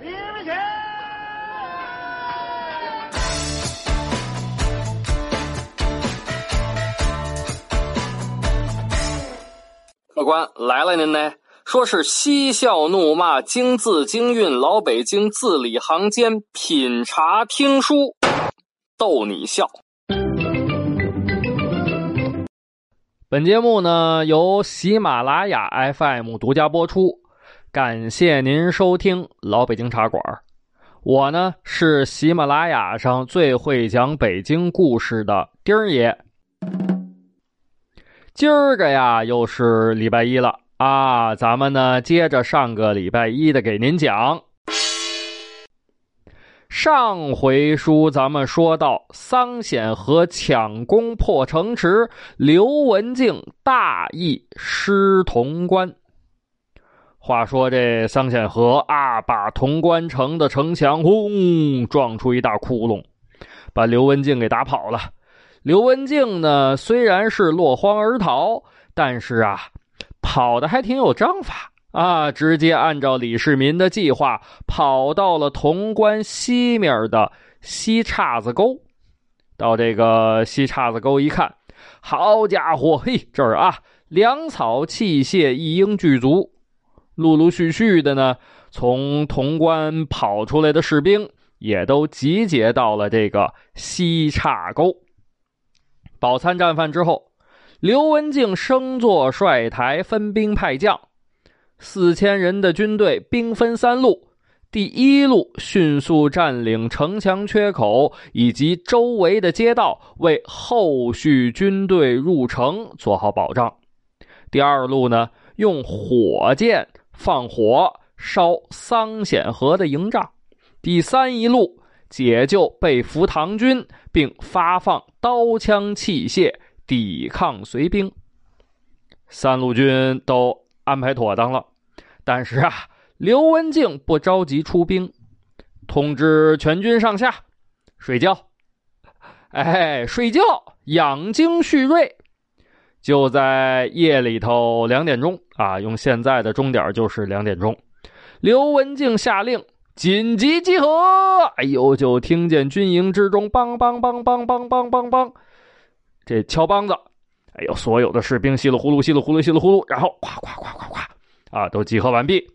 你们钱客官来了，您呢？说是嬉笑怒骂、京字京韵，老北京字里行间品茶听书，逗你笑。本节目呢由喜马拉雅 FM 独家播出，感谢您收听老北京茶馆。我呢是喜马拉雅上最会讲北京故事的丁爷。今儿个呀又是礼拜一了。啊，咱们呢接着上个礼拜一的给您讲。上回书咱们说到桑显和抢攻破城池，刘文静大意失潼关。话说这桑显和啊，把潼关城的城墙轰撞出一大窟窿，把刘文静给打跑了。刘文静呢虽然是落荒而逃，但是啊。跑的还挺有章法啊！直接按照李世民的计划，跑到了潼关西面的西岔子沟。到这个西岔子沟一看，好家伙，嘿，这儿啊，粮草器械一应俱足。陆陆续续的呢，从潼关跑出来的士兵也都集结到了这个西岔沟。饱餐战饭之后。刘文静升座帅台，分兵派将，四千人的军队兵分三路。第一路迅速占领城墙缺口以及周围的街道，为后续军队入城做好保障。第二路呢，用火箭放火烧桑显河的营帐。第三一路解救被俘唐军，并发放刀枪器械。抵抗隋兵，三路军都安排妥当了，但是啊，刘文静不着急出兵，通知全军上下睡觉，哎，睡觉养精蓄锐。就在夜里头两点钟啊，用现在的钟点就是两点钟，刘文静下令紧急集合。哎呦，就听见军营之中梆梆梆梆梆梆梆梆。这敲梆子，哎呦，所有的士兵稀里呼噜、稀里呼噜、稀里呼噜，然后咵咵咵咵咵，啊，都集合完毕。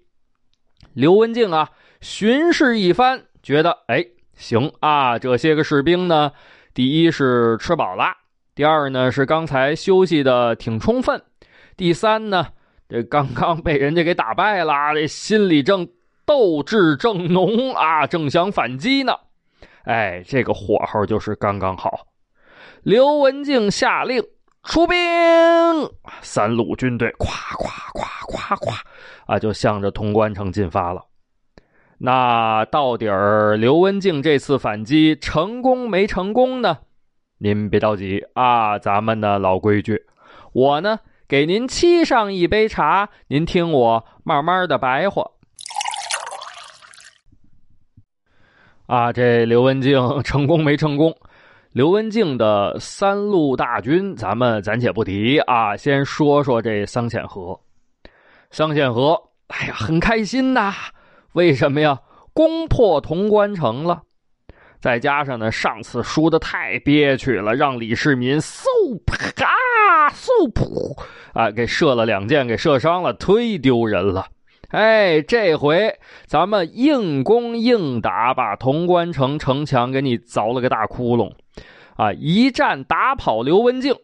刘文静啊，巡视一番，觉得哎，行啊，这些个士兵呢，第一是吃饱了，第二呢是刚才休息的挺充分，第三呢，这刚刚被人家给打败了，这心里正斗志正浓啊，正想反击呢。哎，这个火候就是刚刚好。刘文静下令出兵，三路军队咵咵咵咵咵啊，就向着潼关城进发了。那到底儿刘文静这次反击成功没成功呢？您别着急啊，咱们的老规矩，我呢给您沏上一杯茶，您听我慢慢的白话。啊，这刘文静成功没成功？刘文静的三路大军，咱们暂且不提啊，先说说这桑显和。桑显和，哎呀，很开心呐！为什么呀？攻破潼关城了，再加上呢，上次输的太憋屈了，让李世民嗖啪嗖噗啊，给射了两箭，给射伤了，忒丢人了。哎，这回咱们硬攻硬打，把潼关城城墙给你凿了个大窟窿。啊！一战打跑刘文静，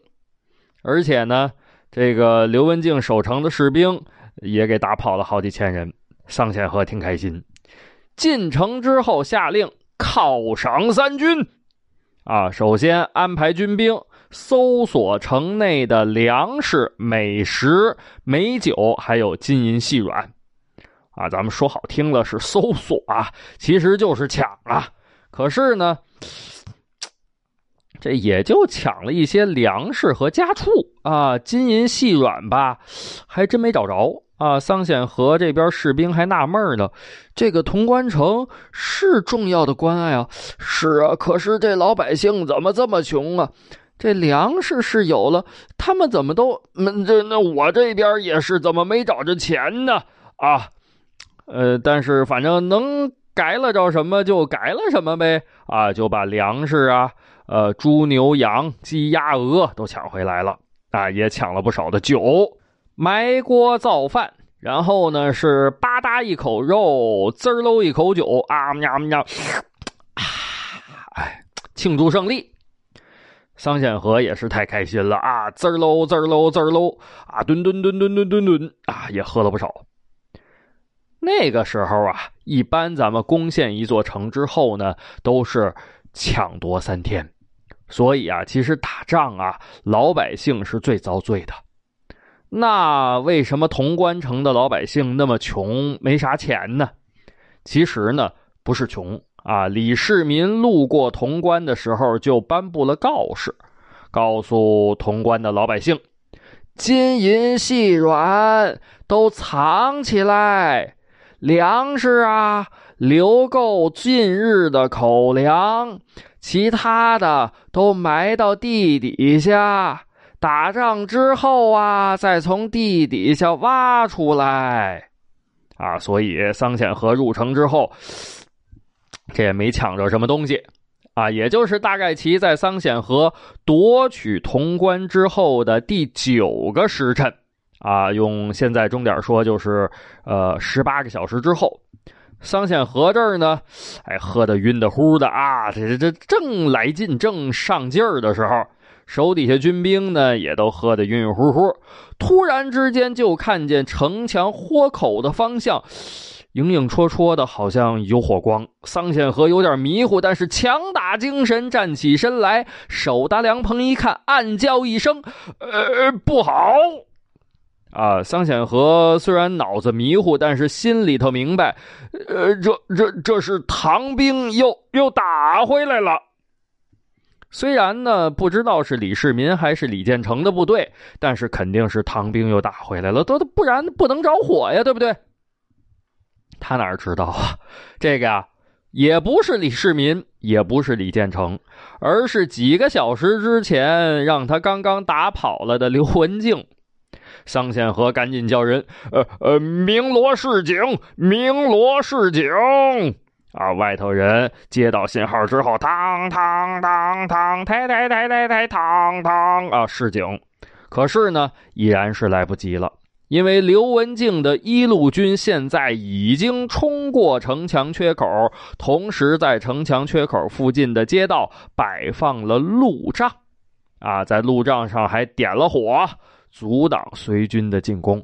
而且呢，这个刘文静守城的士兵也给打跑了好几千人。桑显和挺开心，进城之后下令犒赏三军。啊，首先安排军兵搜索城内的粮食、美食、美酒，还有金银细软。啊，咱们说好听了是搜索啊，其实就是抢啊。可是呢。这也就抢了一些粮食和家畜啊，金银细软吧，还真没找着啊。桑显和这边士兵还纳闷呢，这个潼关城是重要的关隘啊，是啊，可是这老百姓怎么这么穷啊？这粮食是有了，他们怎么都那这那我这边也是，怎么没找着钱呢？啊，呃，但是反正能改了着什么就改了什么呗，啊，就把粮食啊，呃，猪牛羊鸡鸭鹅都抢回来了，啊，也抢了不少的酒，埋锅造饭，然后呢是吧嗒一口肉，滋喽一口酒，啊喵喵，啊，哎，庆祝胜利。桑显和也是太开心了啊，滋喽滋喽滋喽，啊，吨吨吨吨吨吨吨，啊，也喝了不少。那个时候啊，一般咱们攻陷一座城之后呢，都是抢夺三天，所以啊，其实打仗啊，老百姓是最遭罪的。那为什么潼关城的老百姓那么穷，没啥钱呢？其实呢，不是穷啊。李世民路过潼关的时候，就颁布了告示，告诉潼关的老百姓：金银细软都藏起来。粮食啊，留够近日的口粮，其他的都埋到地底下。打仗之后啊，再从地底下挖出来。啊，所以桑显和入城之后，这也没抢着什么东西。啊，也就是大概其在桑显和夺取潼关之后的第九个时辰。啊，用现在钟点说，就是呃十八个小时之后，桑显和这儿呢，哎，喝的晕的乎的啊，这这正来劲、正上劲儿的时候，手底下军兵呢也都喝得晕晕乎乎。突然之间，就看见城墙豁口的方向，影影绰绰的，好像有火光。桑显和有点迷糊，但是强打精神，站起身来，手搭凉棚一看，暗叫一声：“呃，不好！”啊，桑显和虽然脑子迷糊，但是心里头明白，呃，这这这是唐兵又又打回来了。虽然呢，不知道是李世民还是李建成的部队，但是肯定是唐兵又打回来了，都不然不能着火呀，对不对？他哪知道啊？这个呀，也不是李世民，也不是李建成，而是几个小时之前让他刚刚打跑了的刘文静。桑宪和赶紧叫人，呃呃，鸣锣示警，鸣锣示警！啊，外头人接到信号之后，当当当当，抬抬抬抬抬，当当啊，示警。可是呢，已然是来不及了，因为刘文静的一路军现在已经冲过城墙缺口，同时在城墙缺口附近的街道摆放了路障，啊，在路障上还点了火。阻挡隋军的进攻。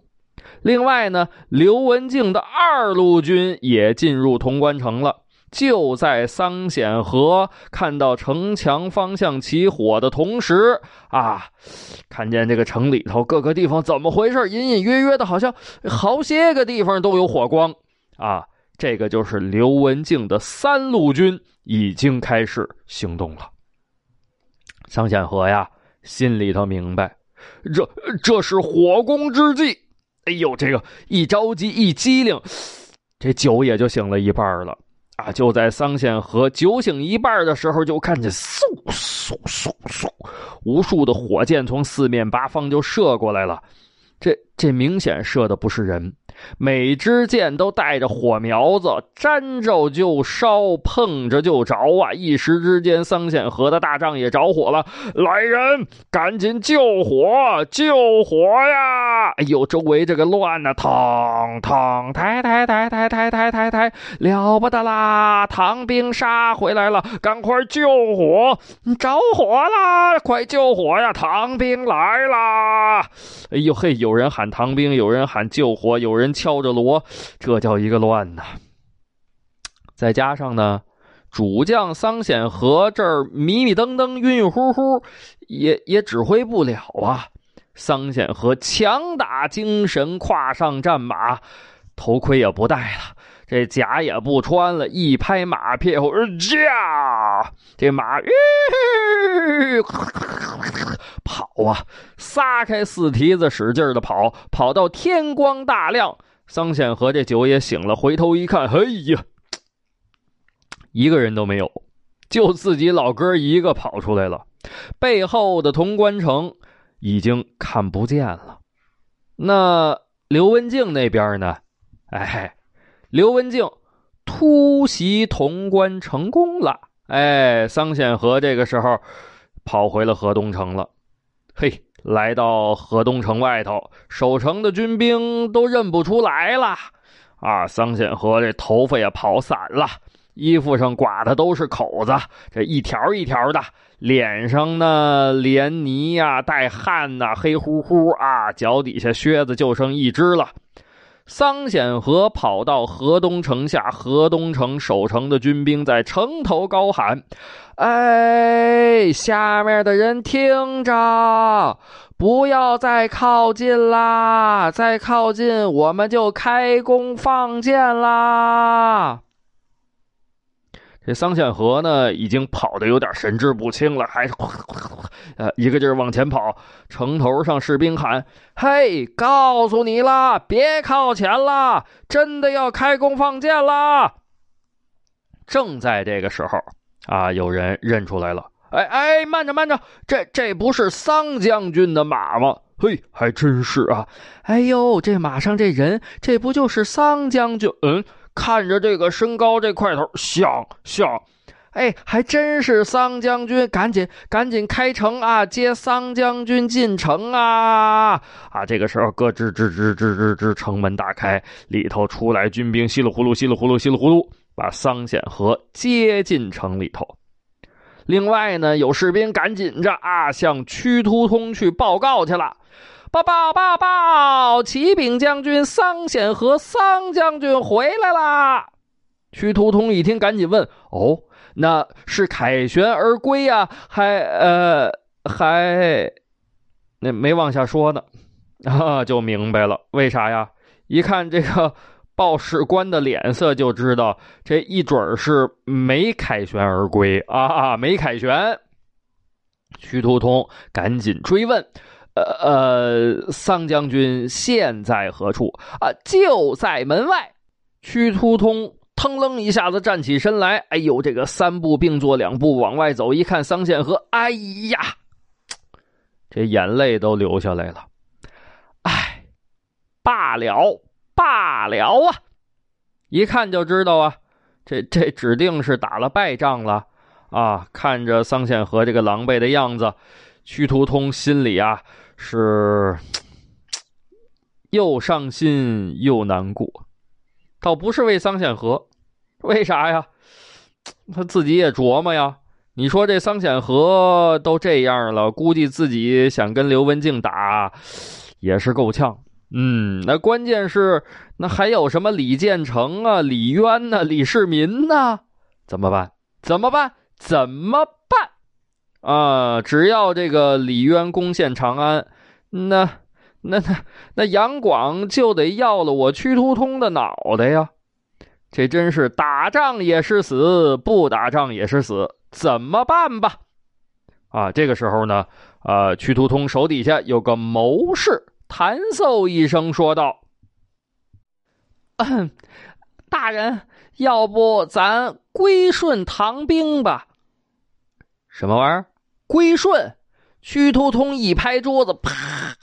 另外呢，刘文静的二路军也进入潼关城了。就在桑显和看到城墙方向起火的同时，啊，看见这个城里头各个地方怎么回事？隐隐约约的，好像好些个地方都有火光。啊，这个就是刘文静的三路军已经开始行动了。桑显和呀，心里头明白。这这是火攻之计，哎呦，这个一着急一机灵，这酒也就醒了一半了啊！就在桑显和酒醒一半的时候，就看见嗖嗖嗖嗖，无数的火箭从四面八方就射过来了，这这明显射的不是人。每支箭都带着火苗子，沾着就烧，碰着就着啊！一时之间，桑显河的大帐也着火了。来人，赶紧救火！救火呀！哎呦，周围这个乱呐，腾腾，抬抬抬抬抬抬抬抬，了不得啦！唐兵杀回来了，赶快救火！着火啦！快救火呀！唐兵来啦！哎呦嘿，有人喊唐兵，有人喊救火，有人。敲着锣，这叫一个乱呐！再加上呢，主将桑显和这儿迷迷瞪瞪、晕晕乎乎，也也指挥不了啊。桑显和强打精神，跨上战马，头盔也不戴了，这甲也不穿了，一拍马屁股，驾！这马，哇，撒开四蹄子，使劲的跑，跑到天光大亮。桑显和这酒也醒了，回头一看，哎呀，一个人都没有，就自己老哥一个跑出来了。背后的潼关城已经看不见了。那刘文静那边呢？哎，刘文静突袭潼关成功了。哎，桑显和这个时候跑回了河东城了。嘿，来到河东城外头，守城的军兵都认不出来了。啊，桑显和这头发也跑散了，衣服上刮的都是口子，这一条一条的，脸上呢连泥呀带汗呐，黑乎乎啊，脚底下靴子就剩一只了。桑显和跑到河东城下，河东城守城的军兵在城头高喊：“哎，下面的人听着，不要再靠近啦！再靠近，我们就开弓放箭啦！”这桑显和呢，已经跑得有点神志不清了，还是呃一个劲儿往前跑。城头上士兵喊：“嘿，告诉你啦，别靠前了，真的要开弓放箭啦！”正在这个时候啊，有人认出来了：“哎哎，慢着慢着，这这不是桑将军的马吗？嘿，还真是啊！哎呦，这马上这人，这不就是桑将军？嗯。”看着这个身高，这块头想想，哎，还真是桑将军！赶紧赶紧开城啊，接桑将军进城啊！啊，这个时候，咯吱吱吱吱吱吱，城门打开，里头出来军兵，稀里呼噜，稀里呼噜，稀里呼噜，把桑显和接进城里头。另外呢，有士兵赶紧着啊，向屈突通去报告去了。报报报报！启禀将军，桑显和桑将军回来啦！屈突通一听，赶紧问：“哦，那是凯旋而归呀？还呃还……那没往下说呢，啊，就明白了，为啥呀？一看这个报使官的脸色，就知道这一准是没凯旋而归啊，没凯旋。”屈突通赶紧追问。呃呃，桑将军现在何处啊？就在门外。屈突通腾楞一下子站起身来，哎呦，这个三步并作两步往外走，一看桑宪和，哎呀，这眼泪都流下来了。哎，罢了，罢了啊！一看就知道啊，这这指定是打了败仗了啊！看着桑宪和这个狼狈的样子，屈突通心里啊。是又伤心又难过，倒不是为桑显和，为啥呀？他自己也琢磨呀。你说这桑显和都这样了，估计自己想跟刘文静打也是够呛。嗯，那关键是那还有什么李建成啊、李渊呢、李世民呢？怎么办？怎么办？怎么办？啊！只要这个李渊攻陷长安，那、那、那、那杨广就得要了我屈突通的脑袋呀！这真是打仗也是死，不打仗也是死，怎么办吧？啊！这个时候呢，呃，屈突通手底下有个谋士，弹奏一声说道：“大人，要不咱归顺唐兵吧？”什么玩意儿？归顺，屈突通一拍桌子，啪！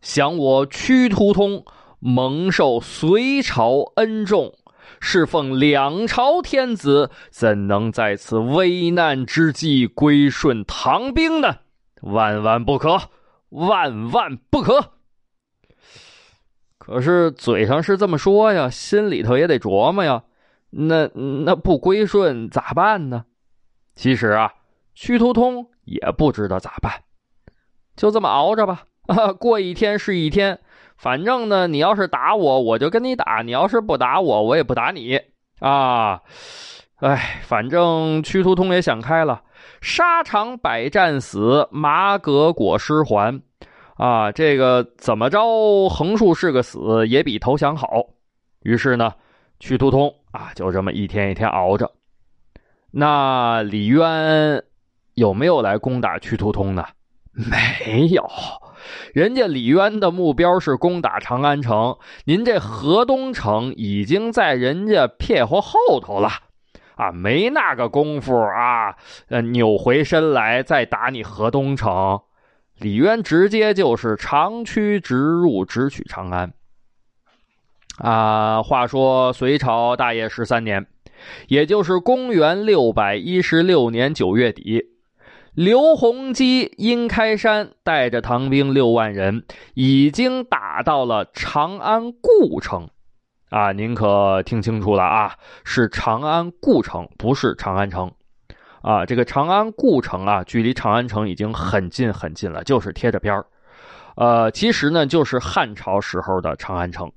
想我屈突通蒙受隋朝恩重，侍奉两朝天子，怎能在此危难之际归顺唐兵呢？万万不可，万万不可！可是嘴上是这么说呀，心里头也得琢磨呀。那那不归顺咋办呢？其实啊。屈突通也不知道咋办，就这么熬着吧。啊，过一天是一天，反正呢，你要是打我，我就跟你打；你要是不打我，我也不打你。啊，哎，反正屈突通也想开了，沙场百战死，马革裹尸还。啊，这个怎么着，横竖是个死，也比投降好。于是呢，屈突通啊，就这么一天一天熬着。那李渊。有没有来攻打屈突通的？没有，人家李渊的目标是攻打长安城，您这河东城已经在人家撇乎后头了，啊，没那个功夫啊，呃，扭回身来再打你河东城。李渊直接就是长驱直入，直取长安。啊，话说隋朝大业十三年，也就是公元六百一十六年九月底，刘洪基、殷开山带着唐兵六万人，已经打到了长安故城。啊，您可听清楚了啊，是长安故城，不是长安城。啊，这个长安故城啊，距离长安城已经很近很近了，就是贴着边儿。呃，其实呢，就是汉朝时候的长安城。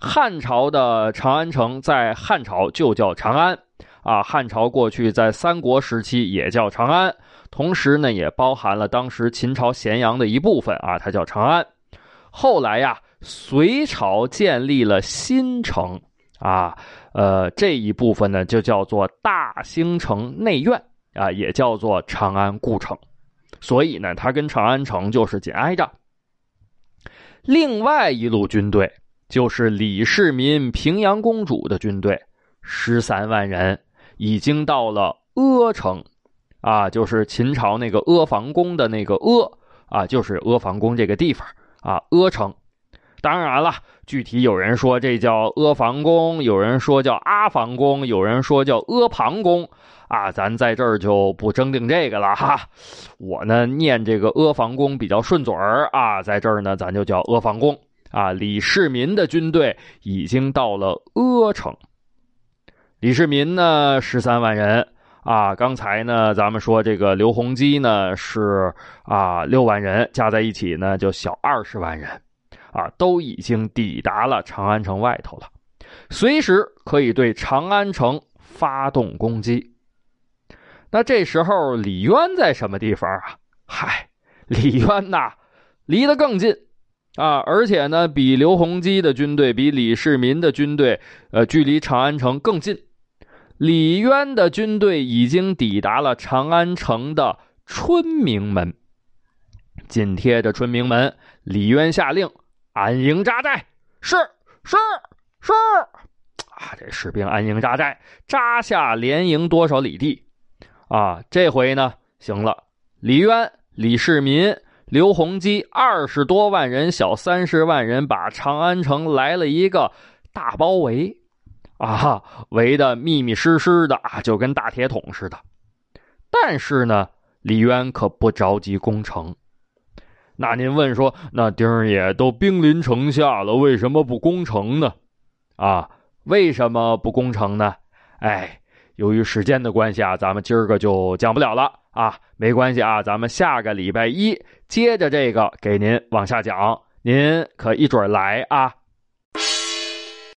汉朝的长安城在汉朝就叫长安啊。汉朝过去在三国时期也叫长安，同时呢也包含了当时秦朝咸阳的一部分啊，它叫长安。后来呀，隋朝建立了新城啊，呃这一部分呢就叫做大兴城内院啊，也叫做长安故城。所以呢，它跟长安城就是紧挨着。另外一路军队。就是李世民、平阳公主的军队，十三万人，已经到了阿城，啊，就是秦朝那个阿房宫的那个阿，啊，就是阿房宫这个地方啊，阿城。当然了，具体有人说这叫阿房宫，有人说叫阿房宫，有人说叫阿房宫，啊，咱在这儿就不争定这个了哈。我呢念这个阿房宫比较顺嘴儿啊，在这儿呢咱就叫阿房宫。啊，李世民的军队已经到了阿城。李世民呢，十三万人啊。刚才呢，咱们说这个刘洪基呢是啊六万人，加在一起呢就小二十万人啊，都已经抵达了长安城外头了，随时可以对长安城发动攻击。那这时候李渊在什么地方啊？嗨，李渊呐，离得更近。啊，而且呢，比刘洪基的军队，比李世民的军队，呃，距离长安城更近。李渊的军队已经抵达了长安城的春明门。紧贴着春明门，李渊下令安营扎寨。是是是，啊，这士兵安营扎寨，扎下连营多少里地？啊，这回呢，行了，李渊、李世民。刘洪基二十多万人，小三十万人，把长安城来了一个大包围，啊，围的密密实实的啊，就跟大铁桶似的。但是呢，李渊可不着急攻城。那您问说，那丁儿爷都兵临城下了，为什么不攻城呢？啊，为什么不攻城呢？哎，由于时间的关系啊，咱们今儿个就讲不了了。啊，没关系啊，咱们下个礼拜一接着这个给您往下讲，您可一准来啊。